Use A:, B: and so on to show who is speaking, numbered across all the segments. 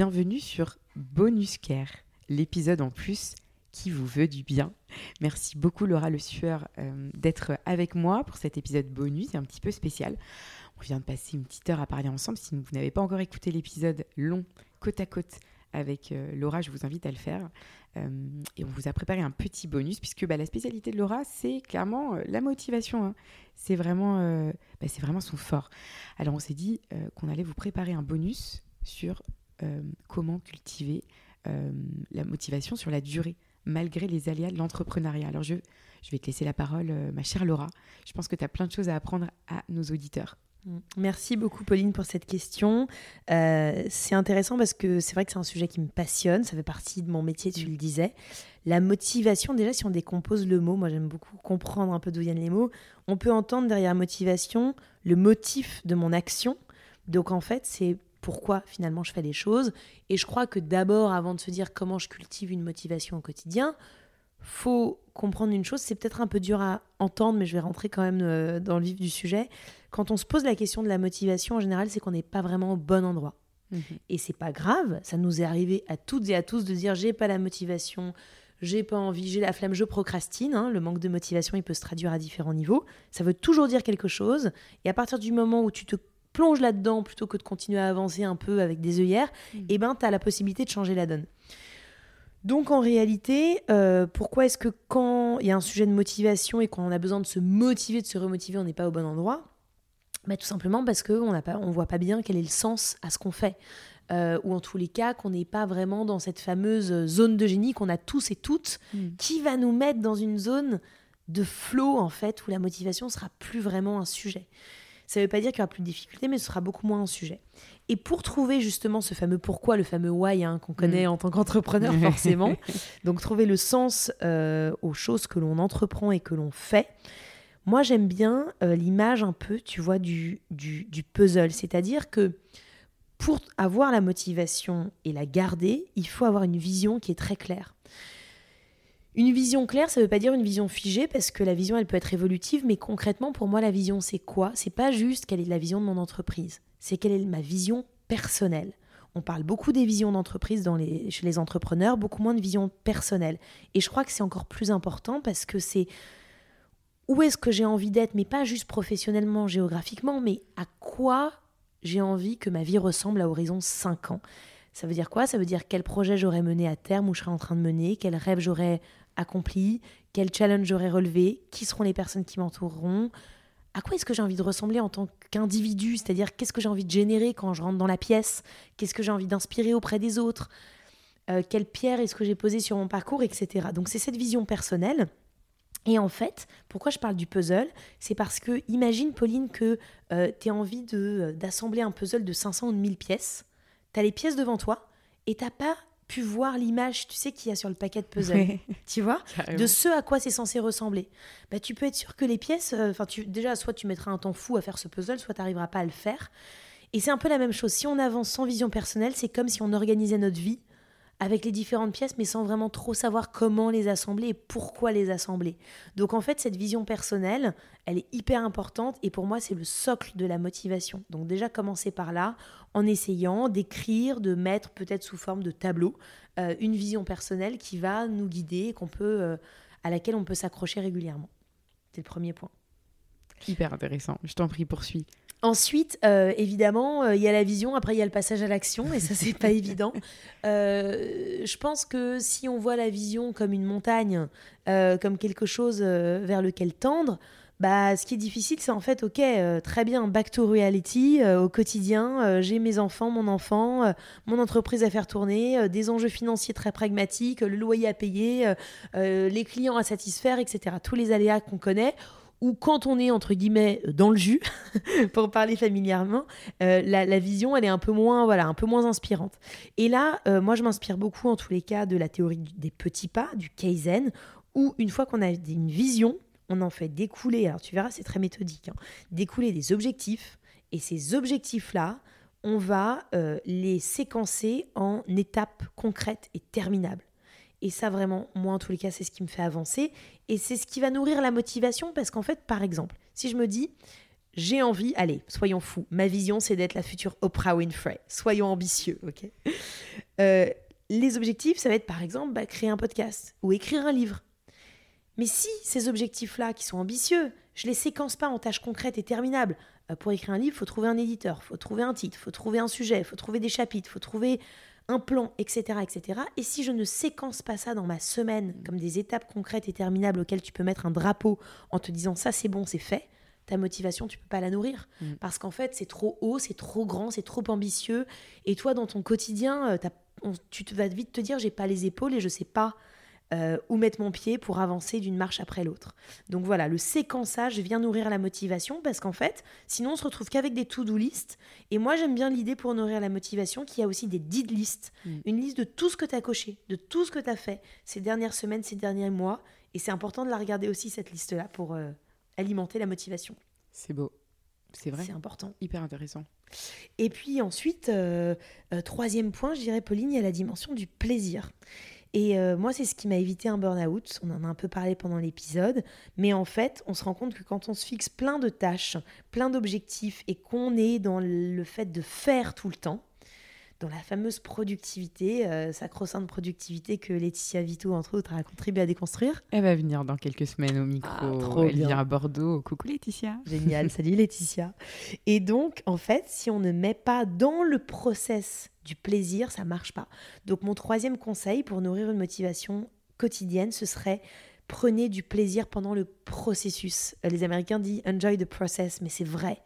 A: Bienvenue sur Bonus Care, l'épisode en plus qui vous veut du bien. Merci beaucoup Laura Le Sueur euh, d'être avec moi pour cet épisode bonus, un petit peu spécial. On vient de passer une petite heure à parler ensemble. Si vous n'avez pas encore écouté l'épisode long, côte à côte, avec euh, Laura, je vous invite à le faire. Euh, et on vous a préparé un petit bonus, puisque bah, la spécialité de Laura, c'est clairement la motivation. Hein. C'est vraiment, bah, vraiment son fort. Alors on s'est dit qu'on allait vous préparer un bonus sur comment cultiver euh, la motivation sur la durée, malgré les aléas de l'entrepreneuriat. Alors je, je vais te laisser la parole, euh, ma chère Laura. Je pense que tu as plein de choses à apprendre à nos auditeurs.
B: Mm. Merci beaucoup Pauline pour cette question. c'est intéressant parce que c'est vrai que c'est un sujet qui me passionne, ça fait partie de mon métier, tu le disais. La motivation, déjà si on décompose le mot, moi j'aime beaucoup comprendre un peu d'où viennent les mots, on peut entendre derrière motivation le motif de mon action. Donc en fait c'est pourquoi finalement je fais les choses. Et je crois que d'abord, avant de se dire comment je cultive une motivation au quotidien, faut comprendre une chose, c'est peut-être un peu dur à entendre, mais je vais rentrer quand même euh, dans le vif du sujet. Quand on se pose la question de la motivation, en général, c'est qu'on n'est pas vraiment au bon endroit. Mhm. Et c'est pas grave, ça nous est arrivé à toutes et à tous de dire j'ai pas la motivation, j'ai pas envie, j'ai la flemme, je procrastine. Hein. Le manque de motivation, il peut se traduire à différents niveaux. Ça veut toujours dire quelque chose. Et à partir du moment où tu te plonge là-dedans plutôt que de continuer à avancer un peu avec des œillères, mm. et eh ben tu as la possibilité de changer la donne. Donc en réalité, euh, pourquoi est-ce que quand il y a un sujet de motivation et qu'on a besoin de se motiver, de se remotiver, on n'est pas au bon endroit? Bah, Tout simplement parce qu'on ne voit pas bien quel est le sens à ce qu'on fait. Euh, ou en tous les cas qu'on n'est pas vraiment dans cette fameuse zone de génie qu'on a tous et toutes, mm. qui va nous mettre dans une zone de flow en fait où la motivation sera plus vraiment un sujet. Ça ne veut pas dire qu'il y aura plus de difficultés, mais ce sera beaucoup moins un sujet. Et pour trouver justement ce fameux pourquoi, le fameux why hein, qu'on connaît mm. en tant qu'entrepreneur forcément, donc trouver le sens euh, aux choses que l'on entreprend et que l'on fait, moi j'aime bien euh, l'image un peu, tu vois, du, du, du puzzle. C'est-à-dire que pour avoir la motivation et la garder, il faut avoir une vision qui est très claire. Une vision claire, ça ne veut pas dire une vision figée, parce que la vision, elle peut être évolutive, mais concrètement, pour moi, la vision, c'est quoi? C'est pas juste quelle est la vision de mon entreprise, c'est quelle est ma vision personnelle. On parle beaucoup des visions d'entreprise chez les entrepreneurs, beaucoup moins de vision personnelle. Et je crois que c'est encore plus important parce que c'est où est-ce que j'ai envie d'être, mais pas juste professionnellement, géographiquement, mais à quoi j'ai envie que ma vie ressemble à horizon 5 ans. Ça veut dire quoi? Ça veut dire quel projet j'aurais mené à terme ou je serais en train de mener, quel rêve j'aurais accompli, quel challenge j'aurais relevé, qui seront les personnes qui m'entoureront, à quoi est-ce que j'ai envie de ressembler en tant qu'individu, c'est-à-dire qu'est-ce que j'ai envie de générer quand je rentre dans la pièce, qu'est-ce que j'ai envie d'inspirer auprès des autres, euh, quelle pierre est-ce que j'ai posée sur mon parcours, etc. Donc c'est cette vision personnelle. Et en fait, pourquoi je parle du puzzle? C'est parce que, imagine Pauline que euh, tu as envie euh, d'assembler un puzzle de 500 ou de 1000 pièces, tu as les pièces devant toi, et t'as pas pu voir l'image, tu sais, qu'il y a sur le paquet de puzzle, tu vois, de ce à quoi c'est censé ressembler. Bah, tu peux être sûr que les pièces, euh, enfin, tu déjà, soit tu mettras un temps fou à faire ce puzzle, soit tu n'arriveras pas à le faire. Et c'est un peu la même chose. Si on avance sans vision personnelle, c'est comme si on organisait notre vie avec les différentes pièces, mais sans vraiment trop savoir comment les assembler et pourquoi les assembler. Donc en fait, cette vision personnelle, elle est hyper importante et pour moi, c'est le socle de la motivation. Donc déjà, commencer par là, en essayant d'écrire, de mettre peut-être sous forme de tableau euh, une vision personnelle qui va nous guider, qu'on peut, euh, à laquelle on peut s'accrocher régulièrement. C'est le premier point.
A: Hyper intéressant. Je t'en prie, poursuis.
B: Ensuite, euh, évidemment, euh, il y a la vision, après il y a le passage à l'action, et ça, c'est pas évident. Euh, je pense que si on voit la vision comme une montagne, comme quelque chose vers lequel tendre, bah, ce qui est difficile, c'est en fait, ok, très bien, back to reality, au quotidien, j'ai mes enfants, mon enfant, mon entreprise à faire tourner, des enjeux financiers très pragmatiques, le loyer à payer, les clients à satisfaire, etc. Tous les aléas qu'on connaît ou quand on est entre guillemets dans le jus, pour parler familièrement, euh, la, vision elle est un peu moins voilà un peu moins inspirante. Et là, euh, moi je m'inspire beaucoup en tous les cas de la théorie des petits pas, du kaizen, où une fois qu'on a une vision, on en fait découler. Alors tu verras, c'est très méthodique, hein, découler des objectifs. Et ces objectifs là, on va euh, les séquencer en étapes concrètes et terminables. Et ça, vraiment, moi, en tous les cas, c'est ce qui me fait avancer. Et c'est ce qui va nourrir la motivation parce qu'en fait, par exemple, si je me dis, j'ai envie, allez, soyons fous, ma vision, c'est d'être la future Oprah Winfrey. Soyons ambitieux, ok? Euh, Les objectifs, ça va être, par exemple, bah, créer un podcast ou écrire un livre. Mais si ces objectifs-là, qui sont ambitieux, je les séquence pas en tâches concrètes et terminables, euh, pour écrire un livre, faut trouver un éditeur, faut trouver un titre, faut trouver un sujet, faut trouver des chapitres, faut trouver un plan, etc., etc. Et si je ne séquence pas ça dans ma semaine mm. comme des étapes concrètes et terminables auxquelles tu peux mettre un drapeau en te disant ça c'est bon, c'est fait, ta motivation, tu peux pas la nourrir. Mm. Parce qu'en fait, c'est trop haut, c'est trop grand, c'est trop ambitieux. Et toi, dans ton quotidien, euh, tu vas vite te dire j'ai pas les épaules et je sais pas euh, où mettre mon pied pour avancer d'une marche après l'autre. Donc voilà, le séquençage vient nourrir la motivation parce qu'en fait, sinon on se retrouve qu'avec des to-do list. Et moi, j'aime bien l'idée pour nourrir la motivation qu'il y a aussi des did list, mm. une liste de tout ce que tu as coché, de tout ce que tu as fait ces dernières semaines, ces derniers mois. Et c'est important de la regarder aussi, cette liste-là, pour euh, alimenter la motivation.
A: C'est beau. C'est vrai.
B: C'est important.
A: Hyper intéressant.
B: Et puis ensuite, euh, troisième point, je dirais, Pauline, il y a la dimension du plaisir. Et euh, moi, c'est ce qui m'a évité un burn-out. On en a un peu parlé pendant l'épisode. Mais en fait, on se rend compte que quand on se fixe plein de tâches, plein d'objectifs et qu'on est dans le fait de faire tout le temps, dans la fameuse productivité, euh, sacro-sainte productivité que Laetitia Vito, entre autres, a contribué à déconstruire.
A: Elle va venir dans quelques semaines au micro. Ah, Elle vient à Bordeaux. Coucou Laetitia.
B: Génial, salut Laetitia. Et donc, en fait, si on ne met pas dans le process du plaisir, ça marche pas. Donc mon troisième conseil pour nourrir une motivation quotidienne, ce serait prenez du plaisir pendant le processus. Les Américains disent enjoy the process, mais c'est vrai.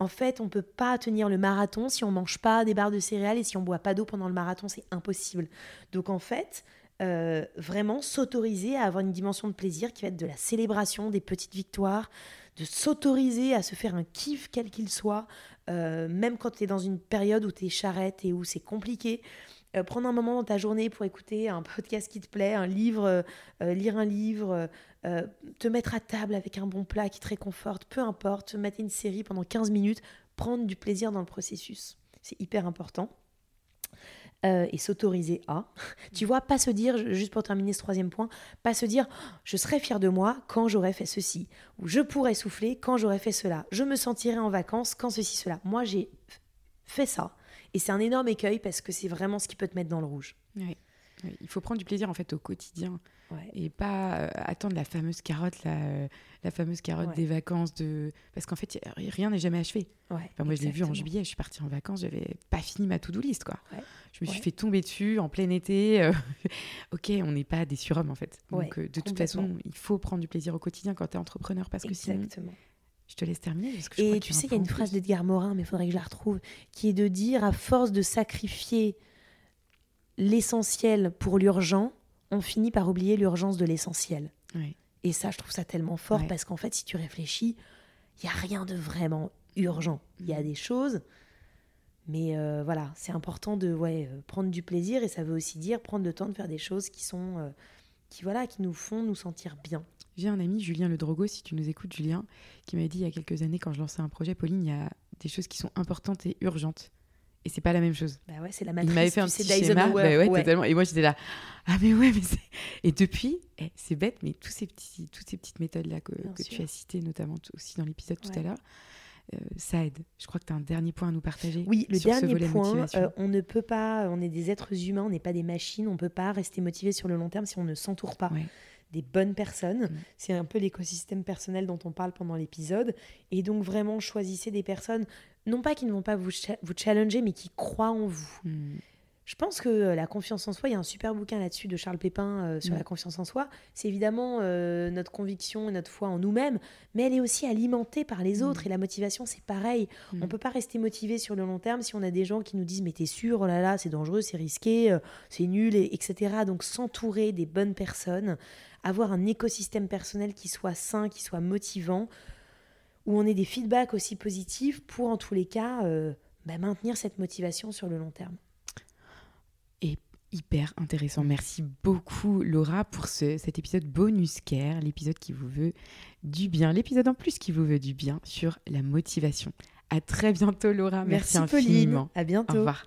B: En fait, on ne peut pas tenir le marathon si on mange pas des barres de céréales et si on boit pas d'eau pendant le marathon, c'est impossible. Donc en fait, euh, vraiment s'autoriser à avoir une dimension de plaisir qui va être de la célébration des petites victoires, de s'autoriser à se faire un kiff quel qu'il soit, euh, même quand tu es dans une période où tu es charrette et où c'est compliqué. Euh, prendre un moment dans ta journée pour écouter un podcast qui te plaît, un livre, euh, lire un livre, te mettre à table avec un bon plat qui te réconforte, peu importe, te mettre une série pendant 15 minutes, prendre du plaisir dans le processus. C'est hyper important. Euh, et s'autoriser à. tu vois, pas se dire, juste pour terminer ce troisième point, pas se dire je serais fier de moi quand j'aurais fait ceci, ou je pourrais souffler quand j'aurais fait cela, je me sentirais en vacances quand ceci, cela. Moi, j'ai fait ça. Et c'est un énorme écueil parce que c'est vraiment ce qui peut te mettre dans le rouge.
A: Oui. Il faut prendre du plaisir en fait au quotidien et pas euh, attendre la fameuse carotte, la, euh, la fameuse carotte des vacances. De... Parce qu'en fait, rien n'est jamais achevé. Enfin, moi, je l'ai vu en juillet, je suis partie en vacances, j'avais pas fini ma to-do list. Quoi. Je me suis fait tomber dessus en plein été. Euh, ok, on n'est pas des surhommes en fait. Donc, de toute façon, il faut prendre du plaisir au quotidien quand tu es entrepreneur parce que sinon. Je te laisse terminer.
B: et tu sais, il y a une phrase d'Edgar Morin, mais il faudrait que je la retrouve, qui est de dire à force de sacrifier l'essentiel pour l'urgent, on finit par oublier l'urgence de l'essentiel. Et ça, je trouve ça tellement fort parce qu'en fait, si tu réfléchis, il n'y a rien de vraiment urgent. Il y a des choses, mais euh, voilà, c'est important de ouais, euh, prendre du plaisir et ça veut aussi dire prendre le temps de faire des choses qui sont, euh, qui voilà, qui nous font nous sentir bien.
A: J'ai un ami, Julien Le Drogo, si tu nous écoutes, Julien, qui m'a dit il y a quelques années quand je lançais un projet, Pauline, il y a des choses qui sont importantes et urgentes et c'est pas la même chose.
B: Bah ouais, c'est la matrice.
A: Il m'avait fait un petit schéma. Bah ouais, Totalement. Et moi, j'étais là. Ah, mais ouais, mais. Et depuis, eh, c'est bête, mais tous ces petits, toutes ces petites méthodes-là que, que tu as citées, notamment aussi dans l'épisode tout à l'heure, euh, ça aide. Je crois que tu as un dernier point à nous partager.
B: Oui, le dernier point, euh, on ne peut pas, on est des êtres humains, on n'est pas des machines, on ne peut pas rester motivé sur le long terme si on ne s'entoure pas des bonnes personnes. Mm. C'est un peu l'écosystème personnel dont on parle pendant l'épisode. Et donc vraiment, choisissez des personnes, non pas qui ne vont pas vous, vous challenger, mais qui croient en vous. Mm. Je pense que euh, la confiance en soi, il y a un super bouquin là-dessus de Charles Pépin euh, sur
A: Mm.
B: la confiance en soi. C'est évidemment euh, notre conviction et notre foi en nous-mêmes, mais elle est aussi alimentée par les autres. Et la motivation, c'est pareil.
A: Mm.
B: On peut pas rester motivé sur le long terme si on a des gens qui nous disent mais t'es sûr, oh là là, c'est dangereux, c'est risqué, c'est nul, et, etc. Donc s'entourer des bonnes personnes, avoir un écosystème personnel qui soit sain, qui soit motivant, où on ait des feedbacks aussi positifs pour en tous les cas euh, bah, maintenir cette motivation sur le long terme.
A: Hyper intéressant. Merci beaucoup Laura pour ce- cet épisode bonus care, l'épisode qui vous veut du bien, l'épisode en plus qui vous veut du bien sur la motivation. À très bientôt Laura. Merci,
B: Pauline,
A: infiniment.
B: à
A: Au
B: bientôt.
A: revoir.